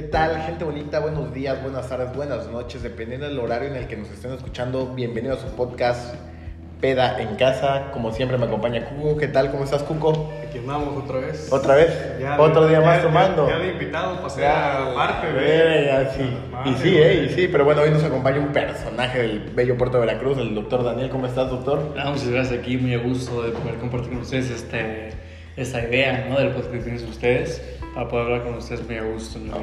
¿Qué tal, gente bonita? Buenos días, buenas tardes, buenas noches, dependiendo del horario en el que nos estén escuchando. Bienvenidos a su podcast Peda en Casa. Como siempre me acompaña Cuco. ¿Qué tal? ¿Cómo estás, Cuco? Aquí andamos otra vez. ¿Otra vez? Ya ¿Otro día ya- más ya- tomando? Ya, de invitado pasé Ya, a eh, ya, sí. Madre, Y sí, eh, güey. y sí, pero bueno, hoy nos acompaña un personaje del bello puerto de Veracruz, el doctor Daniel. ¿Cómo estás, doctor? Ah, muchas gracias aquí, muy a gusto de poder compartir con ustedes este, esta idea ¿no? del podcast que tienen ustedes, para poder hablar con ustedes muy a gusto. ¿no?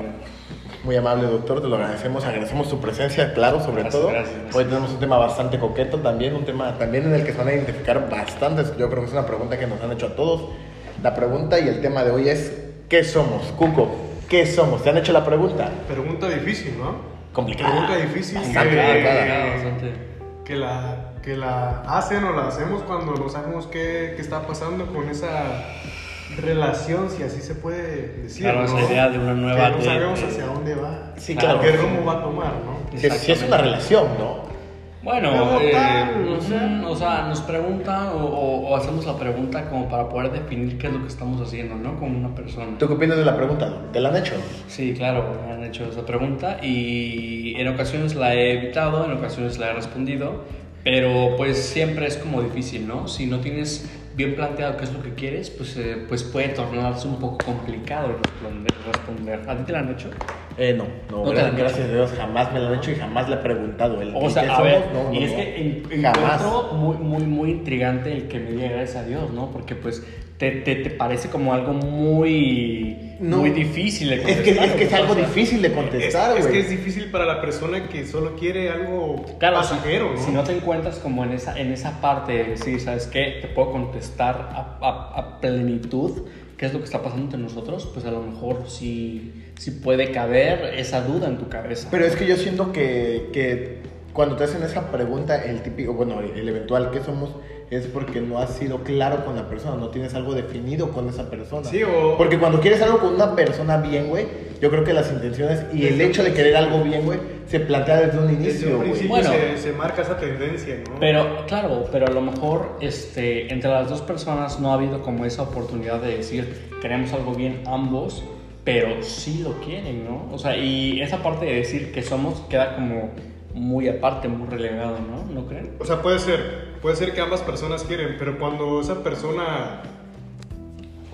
Muy amable, doctor, te lo agradecemos, agradecemos tu presencia, claro, sobre Gracias, todo. gracias, gracias. Hoy tenemos un tema bastante coqueto también, un tema también en el que se van a identificar bastantes. Yo creo que es una pregunta que nos han hecho a todos. La pregunta y el tema de hoy es, ¿qué somos? Cuco, ¿qué somos? ¿Te han hecho la pregunta? Pregunta difícil, ¿no? Complicada. Pregunta difícil Bastante que, complicada. Bastante. que la, que la hacen o la hacemos cuando no sabemos qué, qué está pasando con esa relación, si así se puede decir. Claro, ¿no? esa idea de una nueva Que no sabemos de- hacia dónde va. Sí, Claro. claro. ¿Qué rumbo va a tomar, no? Que si es una relación, ¿no? Bueno, eh, o sea. o sea, nos preguntan o, o- o hacemos la pregunta como para poder definir qué es lo que estamos haciendo, ¿no? Con una persona. ¿Tú qué opinas de la pregunta? ¿Te la han hecho? Sí, claro, me han hecho esa pregunta y en ocasiones la he evitado, en ocasiones la he respondido, pero pues siempre es como difícil, ¿no? Si no tienes bien planteado qué es lo que quieres, pues, eh, pues puede tornarse un poco complicado responder. responder. ¿A ti te la han hecho? Eh, no, no, No han gracias a Dios, jamás me la han hecho y jamás le he preguntado. El, O ¿y sea, a somos? ver, No, y no, es que en- Jamás. encuentro muy, muy, muy intrigante el que me diga gracias a Dios, ¿no? Porque pues te, te, te parece como algo muy, No. muy difícil de Es que, contestar, es que es algo sea, difícil de Es, contestar, es que es difícil para la persona que solo quiere algo Claro, si- pasajero, ¿no? Si no te encuentras como en esa, en esa parte de decir, ¿sabes qué? Te puedo contestar a, a- a plenitud qué es lo que está pasando entre nosotros, pues a lo mejor sí, sí puede caber esa duda en tu cabeza. Pero es que yo siento que, que cuando te hacen esa pregunta, el típico, bueno, el eventual que somos, es porque no has sido claro con la persona, no tienes algo definido con esa persona. Sí, o- Porque cuando quieres algo con una persona bien, güey, yo creo que las intenciones y el hecho de querer algo bien, güey, se plantea desde un Desde inicio, un güey. principio Bueno. se, se marca esa tendencia, ¿no? Pero, claro, pero a lo mejor este, entre las dos personas no ha habido como esa oportunidad de decir, queremos algo bien ambos, pero sí lo quieren, ¿no? O sea, y esa parte de decir que somos queda como muy aparte, muy relegado, ¿no? ¿No creen? O sea, puede ser, puede ser que ambas personas quieren, pero cuando esa persona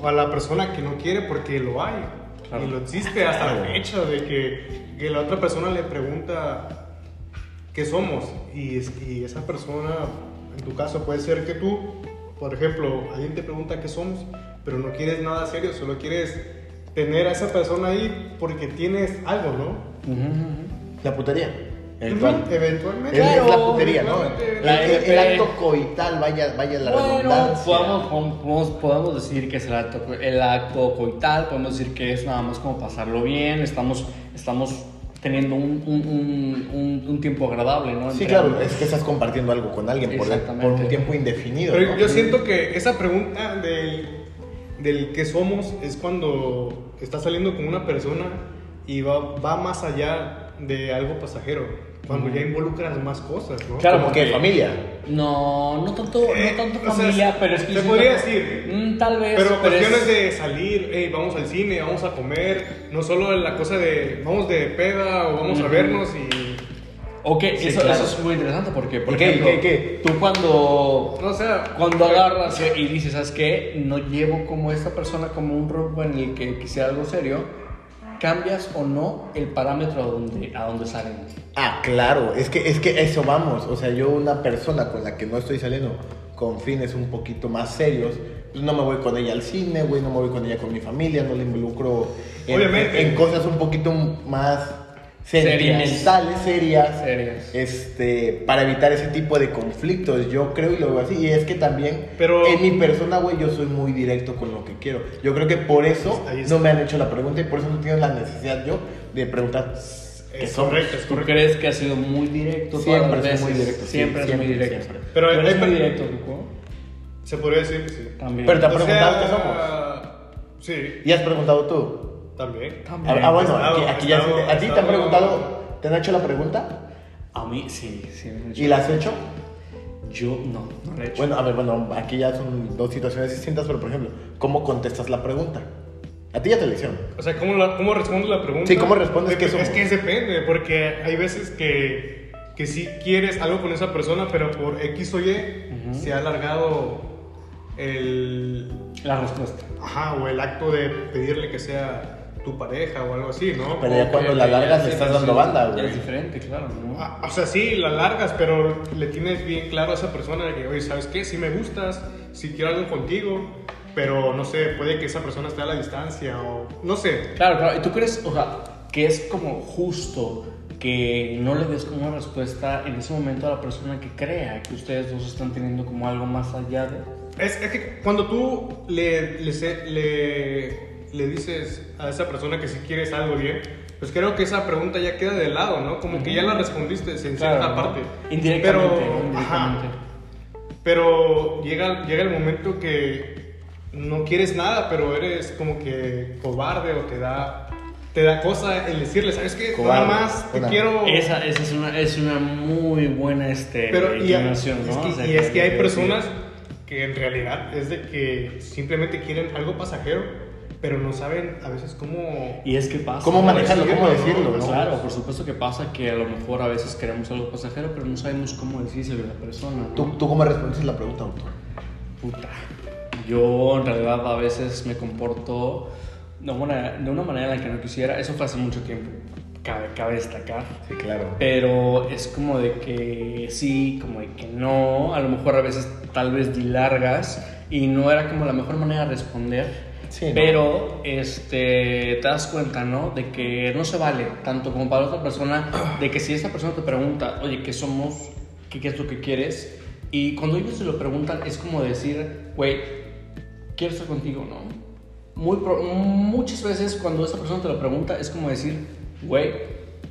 o a la persona que no quiere porque lo hay Claro. y lo existe hasta Claro. la fecha de que, que la otra persona le pregunta qué somos y esa persona, en tu caso puede ser que tú, por ejemplo, alguien te pregunta qué somos, pero no quieres nada serio, solo quieres tener a esa persona ahí porque tienes algo, ¿no? La putería. Eventual. Eventualmente. Es, es la putería, ¿no? El, La- el- el la- acto coital, vaya, vaya la Bueno, redundancia. podemos, podemos, podemos decir que es el acto, el acto coital, podemos decir que es nada más como pasarlo bien, estamos, estamos teniendo un, un, un, un- un tiempo agradable, ¿no? Sí, Entre claro, ambos. es que estás compartiendo algo con alguien por, por un tiempo indefinido. Pero ¿no? yo siento que esa pregunta del, del qué somos es cuando estás saliendo con una persona y va, va más allá de algo pasajero. Cuando ya involucras más cosas, ¿no? Claro, Como que porque- familia. No, no tanto, Eh, no tanto o sea, familia, pero es que... te podría decir. Mm, tal vez, Pero pero cuestiones es- de salir, hey, vamos al cine, vamos a comer, no solo la cosa de vamos de peda o vamos a vernos y... Ok, Sí, eso, claro. eso es muy interesante porque, por ¿Y qué, ejemplo, qué, qué? tú cuando No, o sea... Cuando agarras y dices, ¿sabes qué? No llevo como esta persona como un rumbo en el que quisiera algo serio, ¿cambias o no el parámetro a donde, a donde salen? Ah, claro, es que, es que eso vamos. O sea, yo una persona con la que no estoy saliendo con fines un poquito más serios, pues no me voy con ella al cine, güey, no me voy con ella con mi familia, no le involucro en, Obviamente. en cosas un poquito más. Sentimentales, serias, Serias. este, para evitar ese tipo de conflictos, yo creo y lo veo así, y es que también Pero- en mi persona, güey, yo soy muy directo con lo que quiero. Yo creo que por eso está. no me han hecho la pregunta y por eso no tengo la necesidad yo de preguntar Es somos. correcto, es ¿Tú correcto. crees que has sido muy directo Siempre veces? muy directo, sí, Siempre es siempre, muy directo. siempre. Pero Pero hay muy directo, Cuco. Se podría decir que sí. También. Pero te ha O preguntado sea, qué somos. Sí, ¿Y has preguntado tú? También. También. Ah, bueno, Estado- aquí, aquí ya estado- se- ¿A ti te han preguntado? ¿Te han hecho la pregunta? A mí sí, sí. me han hecho- ¿Y la has hecho? Yo no, no la he hecho. Bueno, a ver, bueno, aquí ya son dos situaciones distintas, pero por ejemplo, ¿cómo contestas la pregunta? A ti ya te hicieron. O sea, ¿cómo, la, cómo respondes la pregunta? Sí, ¿cómo respondes Dep- somos? Es que depende, porque hay veces que, que sí quieres algo con esa persona, pero por X o Y Ujú. se ha alargado el, La respuesta. ajá, o el acto de pedirle que sea tu pareja o algo así, ¿no? Pero ya cuando la largas le estás dando banda, güey. es diferente, claro, ¿no? Ah, O sea, sí, la largas, pero le tienes bien claro a esa persona de que, oye, ¿sabes qué? Si me gustas, si quiero algo contigo, pero no sé, puede que esa persona esté a la distancia o no sé. Claro, claro. ¿Y tú crees, o sea, que es como justo que no le des como una respuesta en ese momento a la persona que crea que ustedes dos están teniendo como algo más allá de... Es, es que cuando tú le, le, le, le dices a esa persona que si quieres algo bien, pues creo que esa pregunta ya queda de lado, ¿no? Como que ya la respondiste en cierta Claro, ¿no? parte. Indirectamente, Pero, ¿no? ajá, pero llega, llega el momento que no quieres nada, pero eres como que cobarde o te da, te da cosa el decirle, ¿sabes qué? Cobarde, Nada más te quiero... Esa, esa es, una, es una muy buena este, Pero y, inclinación, es ¿no? que, O sea, y es que hay personas que en realidad es de que simplemente quieren algo pasajero, pero no saben a veces cómo... Y es que pasa. ¿Cómo manejarlo? ¿Cómo decirlo? ¿no? Claro, por supuesto que pasa que a lo mejor a veces queremos algo pasajero, pero no sabemos cómo decírselo a la persona. ¿no? ¿Tú, ¿Tú cómo respondes la pregunta, doctor? Puta. Yo en realidad a veces me comporto de una, de una manera en la que no quisiera. Eso fue hace mucho tiempo. Cabe, cabe destacar. Sí, claro. Pero es como de que sí, como de que no. A lo mejor a veces tal vez di largas y no era como la mejor manera de responder. Sí, ¿no? Pero este, te das cuenta, ¿no? De que no se vale, tanto como para otra persona, de que si esa persona te pregunta, oye, ¿qué somos? ¿Qué, qué es lo que quieres? Y cuando ellos se lo preguntan, es como decir, güey, quiero estar contigo, ¿no? Muy pro- muchas veces cuando esa persona te lo pregunta, es como decir, güey,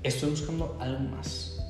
estoy buscando algo más,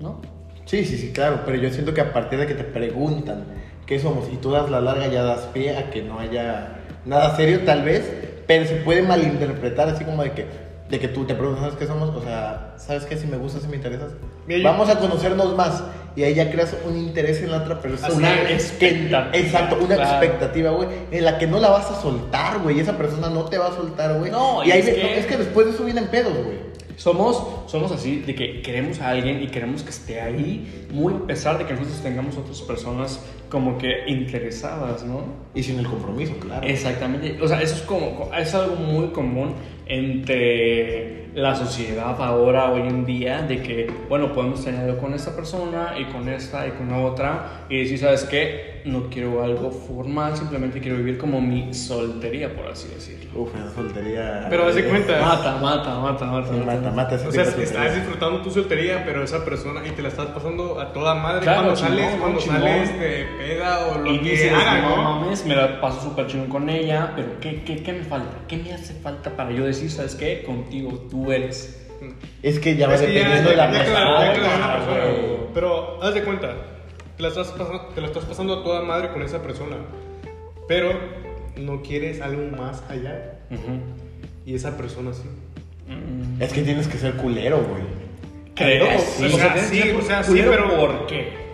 ¿no? Sí, sí, sí, claro, pero yo siento que a partir de que te preguntan qué somos y tú das la larga ya das pie a que no haya nada serio tal vez, pero se puede malinterpretar así como de que, de que tú te preguntas ¿sabes qué somos? O sea, ¿sabes qué? Si me gustas, si me interesas, Mira, yo- vamos a conocernos más y ahí ya creas un interés en la otra persona. Una Que- expectativa, exacto, una claro. expectativa, güey, en la que no la vas a soltar, güey, y esa persona no te va a soltar, güey. No, y y ahí es ve- que- es que después de eso vienen pedos, güey. Somos, somos así, de que queremos a alguien y queremos que esté ahí, muy a pesar de que nosotros tengamos otras personas como que interesadas, ¿no? Y sin el compromiso, claro. Exactamente. O sea, eso es como es algo muy común entre la sociedad ahora, hoy en día, de que, bueno, podemos tener algo con esta persona y con esta y con la otra y decir, ¿sabes qué? No quiero algo formal, simplemente quiero vivir como mi soltería, por así decirlo. Uf, esa soltería. Pero haz de cuenta. Mata, mata, mata, mata. Sí, mata, mata ese O sea, estás soltería. disfrutando tu soltería, pero esa persona y te la estás pasando a toda madre Claro, cuando chingón, sales, cuando chingón. sales de peda o lo Y que dices, hagan, no ¿no? mames, me la paso súper chingón con ella, pero ¿qué, qué, ¿qué me falta? ¿Qué me hace falta para yo decir, sabes qué? Contigo, tú eres. Es que ya va dependiendo de la persona. Pero haz de cuenta, te la, estás pasando, te la estás pasando a toda madre con esa persona, pero no quieres algo más allá Ujú. y esa persona sí. Mm. Es que tienes que ser culero, güey. ¿Crees? Sí, O sea, sí, o sea, sí, culero, pero- ¿Por qué?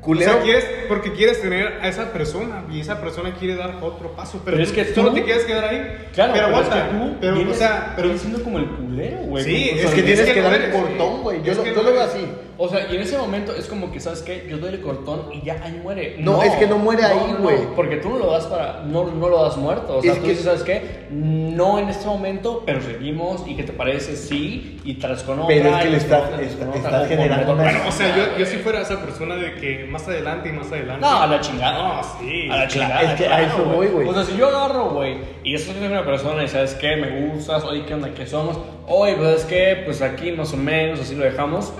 Culero. O sea, quieres, porque quieres tener a esa persona y esa persona quiere dar otro paso, pero, Pero es que solo tú- te quieres quedar ahí. Claro, pero pero, aguanta, es que tú pero, vienes, o sea, pero siendo como el culero, güey. Sí, es Es que tienes es que que no dar el eres, cortón, güey. Yo, es lo, que yo no lo veo así. O sea, y en ese momento es como que, ¿sabes qué? Yo doy el cortón y ya ahí muere. No, es que no muere ahí, no, güey. porque tú no lo das para. No, no lo das muerto. O sea, Es tú que- dices, ¿sabes qué? No en este momento, pero seguimos. ¿Y qué te parece? Sí. Y tras con otra. Pero es que le estás- está- generando una- Bueno, o sea, yo, yo si fuera esa persona de que más adelante y más adelante. No, a la chingada. No, sí. A la chingada. es que a eso voy, güey. O sea, si yo agarro, güey, y yo soy una persona y sabes qué, me gustas, oye, ¿qué onda? ¿Qué somos? Oye, pues es que, pues aquí más o menos, así lo dejamos.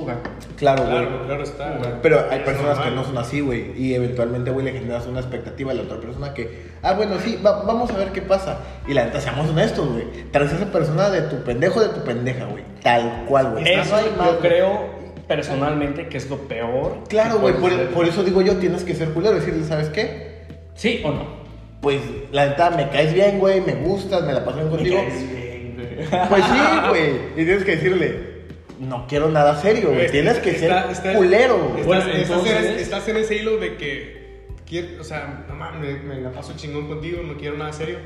Fuga. Claro, güey. Claro, claro está. güey. Pero hay personas que no son así, güey. Y eventualmente, güey, le generas una expectativa a la otra persona que, ah, bueno, sí, va- vamos a ver qué pasa. Y la neta, seamos honestos, güey. Traes a esa persona de tu pendejo, de tu pendeja, güey. Tal cual, güey. Eso No hay más, yo creo personalmente que es lo peor. Claro, güey. Por, eso digo yo, tienes que ser culero. Decirle, ¿sabes qué? ¿Sí o no? Pues, la neta, me caes bien, güey. Me gustas, me la paso bien contigo. bien, güey. Pues sí, güey. Y tienes que decirle, no quiero nada serio, güey. Está- Tienes que ser está- está- culero, güey. Estás, Bueno, estás entonces- estás en ese hilo de que, quiero- o sea, no mames, me, me la paso chingón contigo, no quiero nada serio,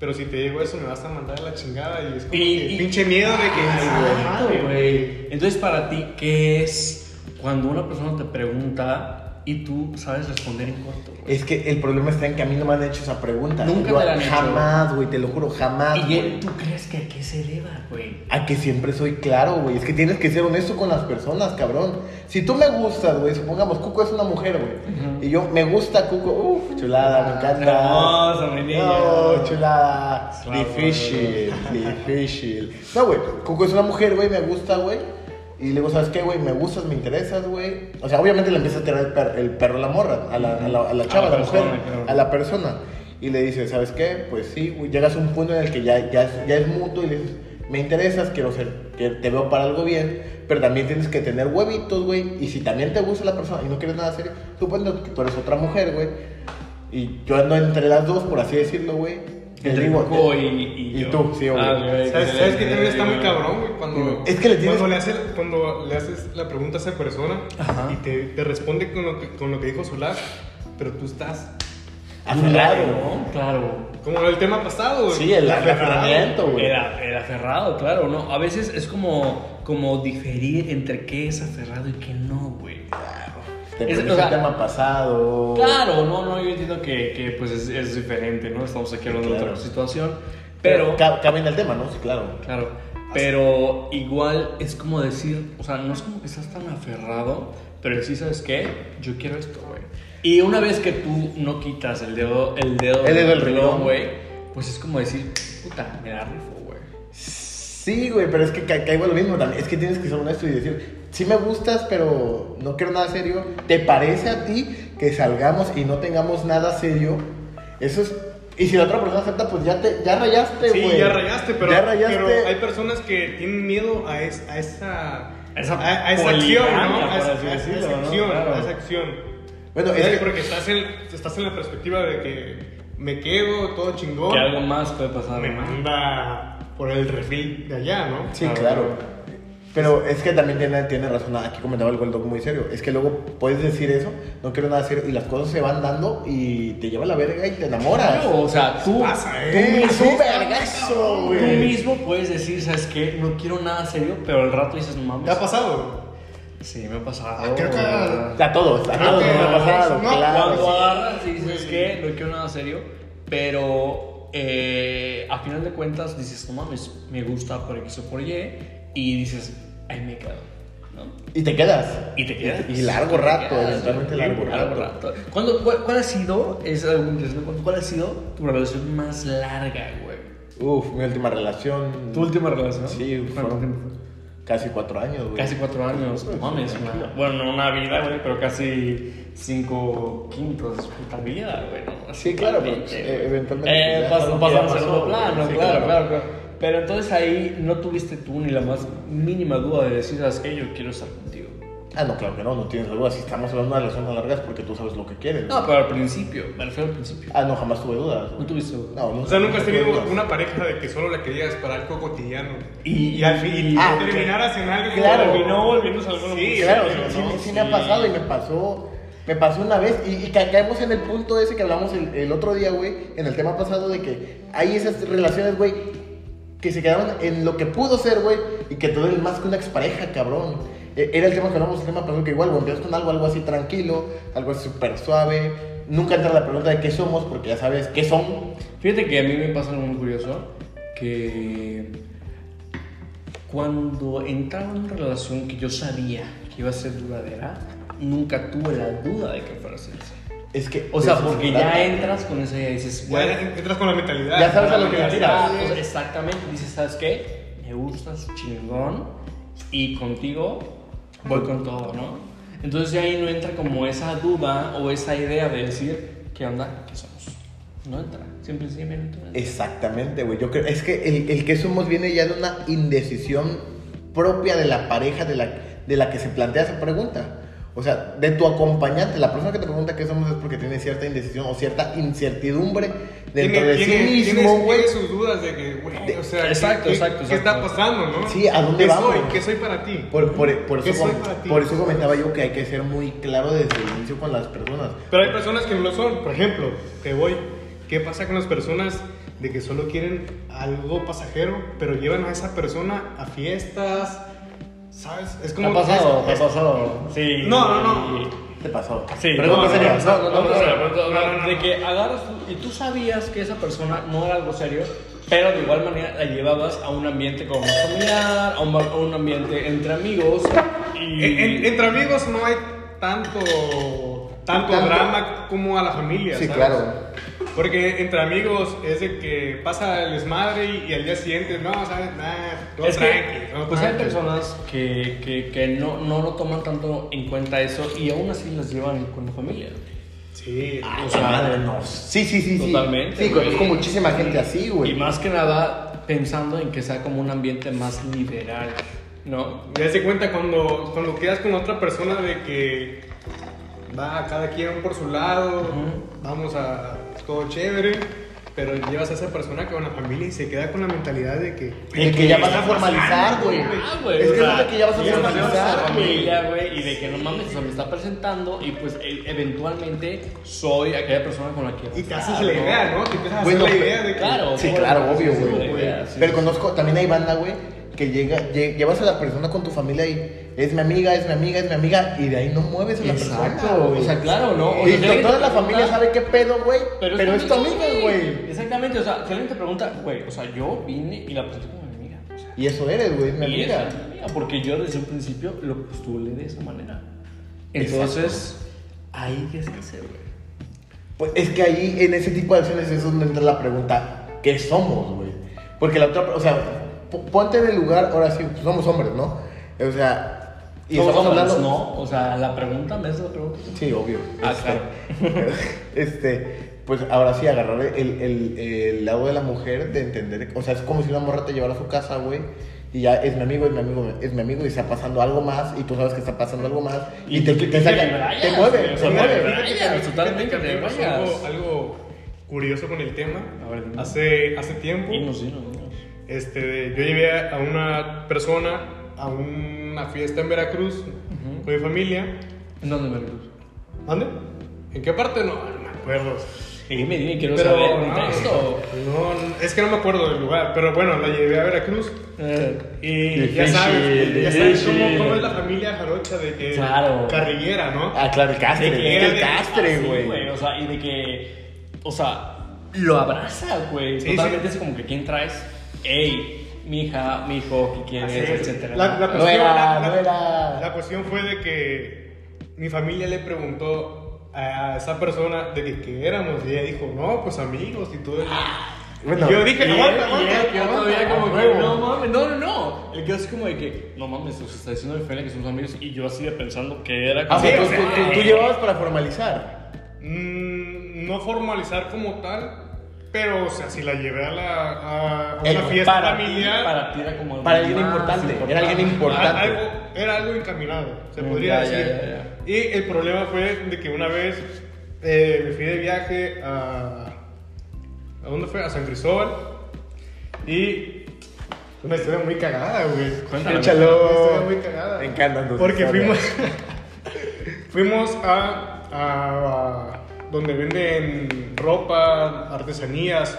Pero si te digo eso, me vas a mandar a la chingada y es como Y- que y- pinche miedo de que. Güey. Entonces, para ti, ¿qué es cuando una persona te pregunta y tú sabes responder en corto, güey? Es que el problema está en que a mí no me han hecho esa pregunta. Nunca Yo te la han hecho. Jamás, güey, te lo juro, jamás. ¿Y güey. tú crees que a qué se deba, güey? A que siempre soy claro, güey. Es que tienes que ser honesto con las personas, cabrón. Si tú me gustas, güey, supongamos, Cuco es una mujer, güey. Y yo me gusta Cuco, uff, chulada, me encanta. Hermosa, mi niña. No, chulada. Claro, difícil, difícil. No, güey, Cuco es una mujer, güey, me gusta, güey. Y le digo, ¿sabes qué, güey? Me gustas, me interesas, güey. O sea, obviamente le empieza a tirar el, per- el perro a la morra, a la, a la, a la chava, A la mujer, claro. a la persona. Y le dice, ¿sabes qué? Pues sí, güey. Llegas a un punto en el que ya, ya, es- ya es mutuo y le dices, me interesas, quiero ser, te veo para algo bien, pero también tienes que tener huevitos, güey. Y si también te gusta la persona y no quieres nada serio, suponiendo que tú eres otra mujer, güey. Y yo ando entre las dos, por así decirlo, güey. Cuco eh, y, y, y yo. tú, sí, obvio. Ah, güey, ¿Sabes, que- ¿Sabes que también está muy cabrón, güey? Cuando, Es que le tienes- cuando, le haces, cuando le haces la pregunta a esa persona Ajá. y te, te responde con lo, que, con lo que dijo Solás, pero tú estás. Aferrado, ¿no? Claro. Como el tema pasado, güey. Sí, el Aferrado. aferramiento, güey. El, a- el aferrado, claro, ¿no? A veces es como, como diferir entre qué es aferrado y qué no, güey. Te Es- o sea, el tema pasado. Claro, no, no, yo entiendo que, que pues es, es diferente, ¿no? Estamos aquí hablando de Claro. otra situación, pero... Ca- Cabe en el tema, ¿no? Sí, claro. Claro, pero igual es como decir, o sea, no es como que estás tan aferrado, pero sí sabes qué, yo quiero esto, güey. Y una vez que tú no quitas el dedo, el dedo, El dedo del renglón. güey, pues es como decir, puta, me la rifo, güey. Sí, güey, pero es que ca- caigo lo mismo también. Es que tienes que ser honesto y decir, sí me gustas, pero no quiero nada serio. ¿Te parece a ti que salgamos y no tengamos nada serio? Eso es... Y si la otra persona acepta, pues ya te ya rayaste, Sí, güey. ya rayaste, pero, Ya rayaste. pero hay personas que tienen miedo a, es- a esa, Esa a, a esa acción, ¿no? por A esa, así a esa decirlo, ¿no? acción, Claro. a esa acción. Bueno, es que... Porque estás en, estás en la perspectiva de que me quedo todo chingón, Que algo más puede pasar, me manda por el refil de allá, ¿no? Sí, Claro. claro. Pero es que también tiene, tiene razón, aquí comentaba el Goldog muy serio, es que luego puedes decir eso, no quiero nada serio, y las cosas se van dando y te lleva a la verga y te enamoras. Claro, o sea, tú, Pasa, Tú ¿eh? mismo, vergazo, tú mismo puedes decir, ¿sabes qué? No quiero nada serio, pero al rato dices, no mames. ¿Te ha pasado? Sí, me ha pasado. Ah, creo que- güey. A todos, a Creo todos nos ha pasado, no, claro. Cuando agarras y dices que no quiero nada serio, pero eh, a final de cuentas dices, no mames, me gusta por X o por Y, y dices, ahí me quedo, ¿no? Y te quedas. Y te quedas. Y largo Te rato, quedas, eventualmente güey, largo rato. ¿Cuándo- cuál, cuál ha sido, es interesante, ¿cuál- ha sido tu relación más larga, güey? Uf, mi última relación. ¿Tu última relación? Sí, ¿Cuánto fueron casi cuatro años, güey. Casi cuatro años, no mames, una- bueno, no una vida, güey, pero casi cinco quintos de puta vida, güey, ¿no? Sí, claro, pero, Totalmente, eh, eventualmente Eh, pasamos a segundo plano, Sí, claro. claro, claro. Pero entonces ahí no tuviste tú ni la más mínima duda de decir, ¿sabes qué? Yo quiero estar contigo. Ah, no, claro que no, no tienes la duda. Si estamos hablando de una relación a largas es porque tú sabes lo que quieres. No, pero al principio, me refiero al principio. Ah, no, jamás tuve dudas. No tuviste duda. No, nunca. O sea, nunca has tenido dudas. una pareja de que solo la querías para algo cotidiano. Y- y al fin y- y ah, terminaras en algo que claro. terminó volviéndose algo Sí, Claro, sí, sí, ¿no? sí, sí me ha pasado y me pasó. Me pasó una vez y, y ca- caemos en el punto ese que hablamos el, el otro día, güey, en el tema pasado de que hay esas relaciones, güey, que se quedaron en lo que pudo ser, güey, y que te duelen más que una expareja, cabrón. E- Era el tema que hablamos el tema pasado, que igual, güey, con algo, algo así tranquilo, algo así súper suave. Nunca entra la pregunta de qué somos, porque ya sabes qué son. Fíjate que a mí me pasa algo muy curioso, que cuando entraba en una relación que yo sabía que iba a ser duradera, nunca tuve la duda de que fuera así. Es que. O sea, eso se porque ya entras con esa idea y dices, Ya bueno, entras con la mentalidad. Ya sabes a lo que mentalidad. tiras. Pues, exactamente, dices, ¿sabes qué? Me gustas chingón y contigo voy con todo, ¿no? Entonces ya ahí no entra como esa duda o esa idea de decir, ¿qué onda? ¿Qué somos? No entra, y sencillamente no entra. Exactamente, güey. Yo creo, es que el, el que somos viene ya de una indecisión propia de la pareja de la, de la que se plantea esa pregunta. O sea, de tu acompañante, la persona que te pregunta qué somos es porque tiene cierta indecisión o cierta incertidumbre dentro Tiene- de tiene- sí mismo, güey. Tiene sus dudas de que, güey, o sea, ¿qué- Exacto, qué, exacto, ¿qué está pasando, no? Sí, ¿a dónde ¿Qué vamos? Soy? ¿Qué soy para ti? Por, por, por ¿Qué eso, soy para ti? por eso comentaba yo que hay que ser muy claro desde el inicio con las personas. Pero hay personas que no lo son. Por ejemplo, te voy, ¿Qué pasa con las personas de que solo quieren algo pasajero, pero llevan a esa persona a fiestas? ¿Sabes? Es como. ¿Te ha pasado? ¿Te ha pasado? Sí. No, no, no. ¿Te pasó? Sí. Pregunta no, seria. No, no, no, no, De que agarras y tú sabías que esa persona no era algo serio, pero de igual manera la llevabas a un ambiente como familiar, a un, ambiente entre amigos. Entre amigos no hay tanto tanto Tanto. drama como a la familia. Sí, ¿sabes? claro. Porque entre amigos es de que pasa el desmadre y, y al día siguiente, no, ¿sabes? Nada, todo Es que, tranqui. todo pues hay tranqui. personas que, que, que no, no lo toman tanto en cuenta eso y aún así las llevan con la familia. Sí, Ay, O sea, madre, no. Sí, sí, sí. sí. Totalmente, Sí, güey. conozco muchísima gente así, güey. Y más que nada pensando en que sea como un ambiente más liberal, ¿no? Ya se cuenta cuando, cuando quedas con otra persona de que va cada quien por su lado, Ujú. vamos a todo chévere, pero llevas a esa persona con la familia y se queda con la mentalidad de que... De que ya vas a formalizar, güey. Ah, Es que es que ya vas a formalizar, güey. familia, güey, y de que no mames, o sea, me está presentando y pues e- eventualmente soy aquella persona con la que Y te haces la idea, ¿no? Te empiezas a Bueno, hacer la idea de que... Claro, Sí, claro, obvio, sí, güey. sí, güey, sí. Pero conozco, también hay banda, güey, que llega, lle- llevas a la persona con tu familia y es mi amiga, es mi amiga, es mi amiga, y de ahí no mueves a la persona. Exacto, güey. o sea, claro, ¿no? O Y si toda la familia sabe qué pedo, güey, pero, es tu amiga, güey. Exactamente, o sea, si alguien te pregunta, güey, o sea, yo vine y la presenté como mi amiga. O sea, Y eso eres, güey, es mi y amiga. es mi amiga, porque yo desde un principio lo postulé de esa manera. Entonces, ahí qué se hace, güey. Pues es que ahí, en ese tipo de acciones, es donde entra la pregunta, ¿qué somos, güey? Porque la otra, o sea, po- ponte en el lugar, ahora sí, pues somos hombres, ¿no? O sea, y estamos hablando... ¿no? O sea, la pregunta, ¿me haces la pregunta? Sí, obvio. Ah, Este, este, pues ahora sí, agarrar el, el, el lado de la mujer de entender, o sea, es como si una morra te llevara a su casa, güey, y ya es mi amigo, es mi amigo, es mi amigo, y está pasando algo más, y tú sabes que está pasando algo más, y, te, te, te saca- te mueve, o te sea, totalmente te algo, algo curioso con el tema. A ver, hace, hace tiempo, Dinos, dinos, dinos. este, yo llevé a una persona a una fiesta en Veracruz con mi familia. ¿En dónde, Veracruz? ¿Dónde? ¿En qué parte? No, no me acuerdo. Dime, dime, quiero Pero saber el no, contexto. no, es que no me acuerdo del lugar, pero bueno, la llevé a Veracruz. Eh, Y ya sabes, ya sabes cómo, cómo es la familia jarocha de que Claro. carrillera, ¿no? Ah, claro, el castre, De que el de- castre, así, güey. O sea, y de que, o sea, lo abraza, güey. Sí, Totalmente sí. es como que, ¿quién traes? Ey, mi hija, mi hijo, ¿qué quieres? Así es. Etcétera. La, la No cuestión, era, la- la- no era. la cuestión fue de que mi familia le preguntó a esa persona de que qué éramos y ella dijo, no, pues amigos y todo. Bueno, y yo dije, todavía como que, no mames, no, no, no. Él quedó así como de que, no mames, os está diciendo mi familia que somos amigos. Y yo así de pensando que era Ah, Sí, tú, o sea, tú- tú- tú eh, llevabas para formalizar. Mm, no formalizar como tal, pero o sea, si la llevé a, la, a una fiesta para ti, familiar, para ti era como. algo Para alguien más importante, era alguien a- importante. algo, era algo encaminado, se Mm, podría ya, ya, decir. ya, Y el problema fue de que una vez eh, me fui de viaje a. ¿A dónde fue? A San Cristóbal. Y. Una historia muy cagada, güey. Cuéntame. Échalo. Una historia muy cagada. Me encantan tus Porque historias. fuimos. fuimos a, a- a donde venden ropa, artesanías,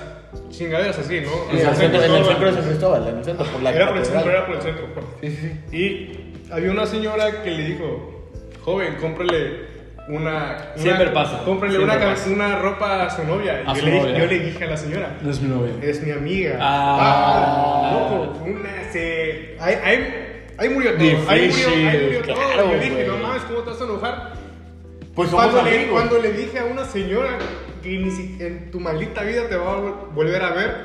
chingaderas así, ¿no? En el centro, en el centro de San Cristóbal, en el centro, por la Era por el centro, era por el centro. Sí, sí. Y había una señora que le dijo, joven, cómprele una... una Siempre pasa, Cómprele siempre una, pasa. una ropa a su novia. A Y su yo, le dije, novia. yo le dije a la señora, No es mi novia. es mi amiga. Ah. loco, una se... Ahí, ahí, ahí murió todo. ahí murió, ahí Difícil, murió todo. claro, yo dije, no mames, ¿cómo te vas a enojar? Pues somos Cuando le, cuando le dije a una señora que ni si- en tu maldita vida te va a vol- volver a ver,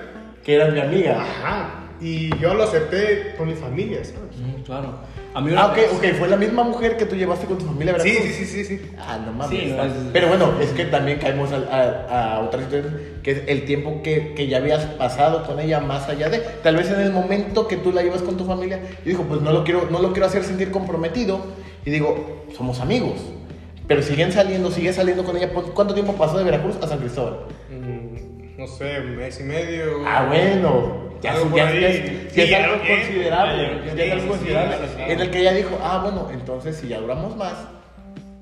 Que eras mi amiga. ajá. Y yo lo acepté con mi familia, ¿sabes? Mm, claro. A mí Ah, ok, vez- ok, fue la misma mujer que tú llevaste con tu familia, ¿verdad? Sí, sí, sí, sí, sí. Ah, no mames. Sí, no, es- Pero bueno, es que también caemos al- a, a otra situación, que es el tiempo que, que ya habías pasado con ella más allá de. Tal vez en el momento que tú la llevas con tu familia, yo digo, pues no lo quiero, no lo quiero hacer sentir comprometido. Y digo, somos amigos. Pero siguen saliendo, sigue saliendo con ella. ¿Cu- ¿Cuánto tiempo pasó de Veracruz a San Cristóbal? Mm, no sé, un mes y medio. Ah, bueno. Ya, Algo es- por ya, ahí. ya es, Sí, ya es ya algo considerable. ya, es algo considerable. En el que ella dijo, ah, bueno, entonces si ya duramos más,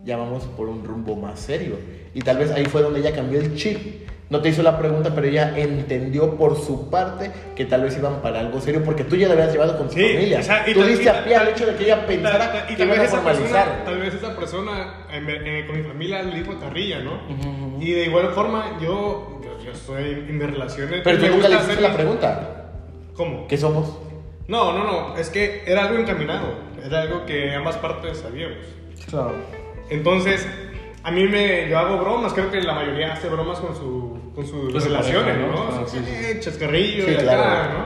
ya vamos por un rumbo más serio. Y tal vez ahí fue donde ella cambió el chip No te hizo la pregunta, pero ella entendió por su parte que tal vez iban para algo serio, porque tú ya la habías llevado con tu Sí, familia. o sea, y tú diste a pie al hecho de que ella pensara y que tal iban a vez esa formalizar. persona, tal vez esa persona en ver- eh, con mi familia le dijo carrilla, ¿no? Ujú, ujú. Y de igual forma, yo, yo, yo estoy en mis relaciones. Pero tú nunca le hiciste la pregunta. ¿Cómo? ¿Qué somos? No, no, no, es que era algo encaminado, era algo que ambas partes sabíamos. Claro. Entonces, a mí me, yo hago bromas, creo que la mayoría hace bromas con, su, con sus su relaciones, pareja, ¿no? ¿no? Ah, Sí, sí, eh, chascarrillo Sí, y acá, claro. ¿no?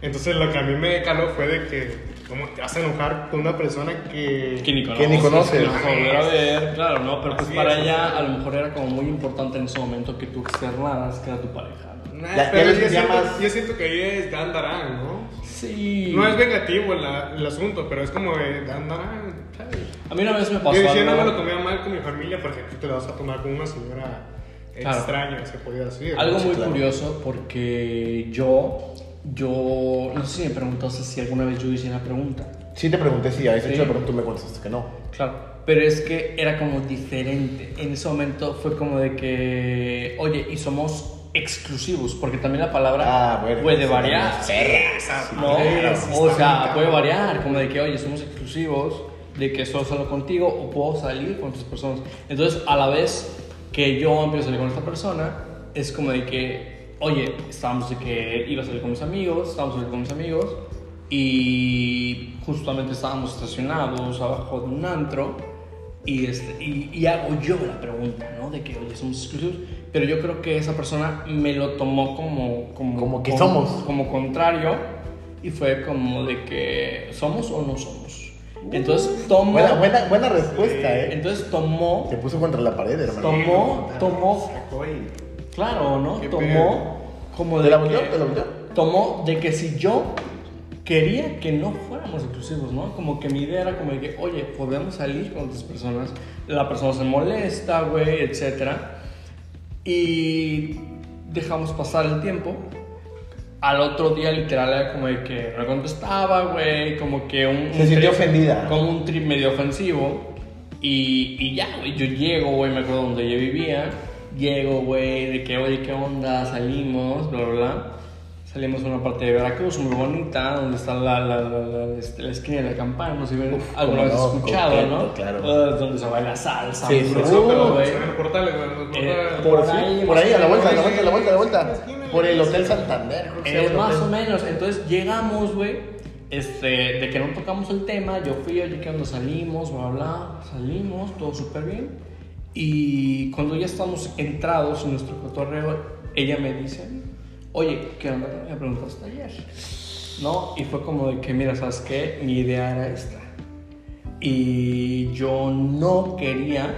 Entonces, lo que a mí me caló fue de que, ¿cómo te vas a enojar con una persona que... Que ni conoces. Que ni conoces. que no vas a ver, claro, ¿no? Pero pues Así para es, ella a lo mejor era como muy importante en ese momento que tú externaras que era tu pareja, ¿no? Nah, Ya- ya pero yo, siento, llamas- yo siento que ahí es Dan Darán, ¿no? Sí. No es vengativo el, el asunto, pero es como de Dan Darán, ¿sabes? A mí una vez me pasó Yo decía, no me algo, lo tomé a mal con mi familia porque tú te la vas a tomar con una señora Claro. extraña, se podía decir. algo muy claro. curioso porque yo, yo, no sé si me preguntaste si alguna vez yo hice la pregunta. Sí te pregunté si habías Sí. hecho la pregunta, tú me contestaste que no. Claro, pero es que era como diferente. En ese momento fue como de que, oye, y somos exclusivos, porque también la palabra Ah, bueno, puede variar. Esa- ¿no? sí o sea, puede variar, como de que, oye, somos exclusivos, de que solo salgo contigo o puedo salir con otras personas. Entonces, a la vez que yo empiezo a salir con esta persona, es como de que, oye, estábamos de que iba a salir con mis amigos, estábamos a salir con mis amigos, y justamente estábamos estacionados abajo de un antro, y, este, y, y hago yo la pregunta, ¿no? De que, oye, somos exclusivos, pero yo creo que esa persona me lo tomó como... Como, Como que somos. Como contrario, y fue como de que, ¿somos o no somos? Entonces tomó... Buena, buena, buena respuesta, ¿eh? Entonces tomó... Te puso contra la pared, hermano. Tomó, tomó, claro, ¿no? Qué Tomó como ¿Te de la que- volteó? ¿Te la volteó? tomó de que si yo quería que no fuéramos exclusivos, ¿no? Como que mi idea era como de que, oye, podemos salir con otras personas, la persona se molesta, güey, etcétera, y dejamos pasar el tiempo. Al otro día, literal, era como de que no contestaba, güey, como que un... Se un sintió trip- ofendida. Como un trip medio ofensivo. Y, y ya, güey, yo llego, güey, me acuerdo donde ella vivía. Llego, güey, de que, oye, ¿qué onda? Salimos, bla, bla, bla. Salimos a una parte de Veracruz muy bonita, donde está la, la, la, la, este, la esquina de la campana, no sé si Uf, alguna vez no, escuchado, coqueto, ¿no? claro. Ah, donde se baila salsa, Sí, sí, sí, pero, güey. Eh, por ahí, por ahí, a la vuelta, a la vuelta, a la vuelta, a la vuelta. Por el. Hotel Santander, creo que Eh, más hotel. o menos, entonces llegamos, güey, este, de que no tocamos el tema, yo fui, oye, que cuando salimos, bla, bla, salimos, todo súper bien. Y cuando ya estamos entrados en nuestro cotorreo, ella me dice, oye, ¿qué onda? Me preguntaste ayer, ¿no? Y fue como de que, mira, ¿sabes qué? Mi idea era esta. Y yo no quería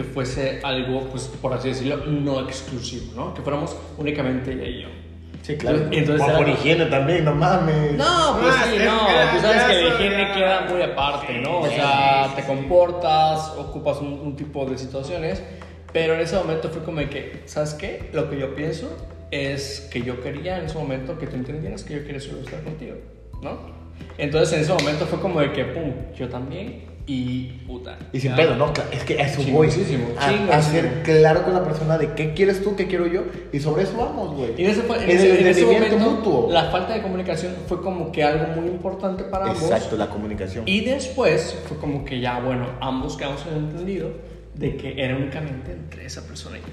que fuese algo, pues, por así decirlo, no exclusivo, ¿no? Que fuéramos únicamente ella y yo. Sí, claro. Entonces por, era- higiene también, no mames. No, pues Ah, sí, no. Tú sabes ya que la higiene queda muy aparte, ¿no? O sea, te comportas, ocupas un, un tipo de situaciones, pero en ese momento fue como de que, ¿sabes qué? Lo que yo pienso es que yo quería en ese momento que tú entendieras que yo quería solo estar contigo, ¿no? Entonces en ese momento fue como de que, pum, yo también y puta. Y sin pedo, ¿no? Es que a eso voy. A, a ser claro con la persona de qué quieres tú, qué quiero yo. Y sobre eso vamos, güey. Y en ese, en En ese- el en ese momento, mutuo. la falta de comunicación fue como que algo muy importante para ambos. Exacto, la comunicación. Y después fue como que ya, bueno, ambos quedamos en el entendido de que era únicamente entre esa persona y yo.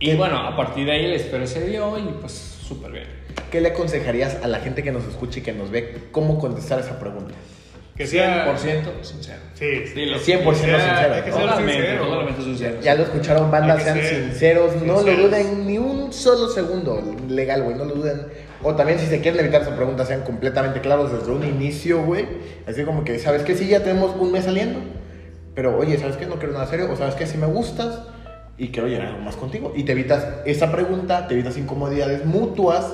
Y ¿Qué? bueno, a partir de ahí la historia se dio y pues súper bien. ¿Qué le aconsejarías a la gente que nos escucha y que nos ve cómo contestar esa pregunta? Que sea. 100% sincero. Sí, Dilo. 100% Que sea- sincero. Hay que ser Totalmente, sincero. totalmente sincero. Ya lo escucharon, banda, sean ser sinceros, no lo duden ni un solo segundo, legal, güey, no lo duden. O también si se quieren evitar esa pregunta, sean completamente claros desde un inicio, güey. Así como que, ¿sabes qué? Sí, ya tenemos un mes saliendo, pero oye, ¿sabes qué? No quiero nada serio, o ¿sabes qué? Si me gustas y quiero llegar algo más contigo. Y te evitas esa pregunta, te evitas incomodidades mutuas,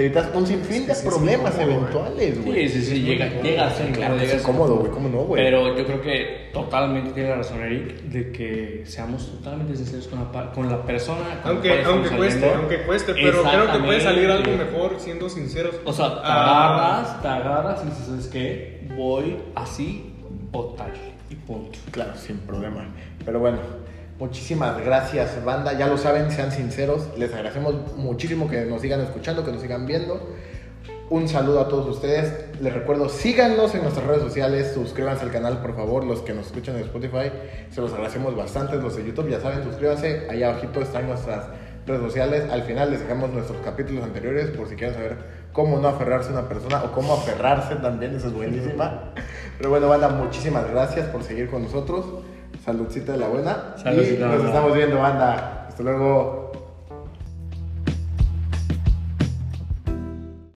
te evitas un sinfín de problemas eventuales, güey. Sí, sí, sí, llega, llega a ser Claro, llega es incómodo, güey, ¿cómo no, güey? Pero yo creo que totalmente tiene razón Eric de que seamos totalmente sinceros con la, con la persona. con la Aunque, estamos aunque cueste, saliendo. aunque cueste, pero creo que puede salir algo mejor siendo sinceros. O sea, te Ah, agarras, te agarras y dices, ¿sabes qué? Voy así o tal. Y punto. Claro, sin problema. Pero bueno, Muchísimas gracias, banda. Ya lo saben, sean sinceros. Les agradecemos muchísimo que nos sigan escuchando, que nos sigan viendo. Un saludo a todos ustedes. Les recuerdo, síganos en nuestras redes sociales, suscríbanse al canal, por favor, los que nos escuchan en Spotify. Se los agradecemos bastante. Los de YouTube, ya saben, suscríbanse. Ahí abajito están nuestras redes sociales. Al final les dejamos nuestros capítulos anteriores por si quieren saber cómo no aferrarse a una persona o cómo aferrarse también. Esa es buenísima. Pero bueno, banda, muchísimas gracias por seguir con nosotros. Saludcita de la buena. Saludcita y nos estamos viendo, banda. Hasta luego.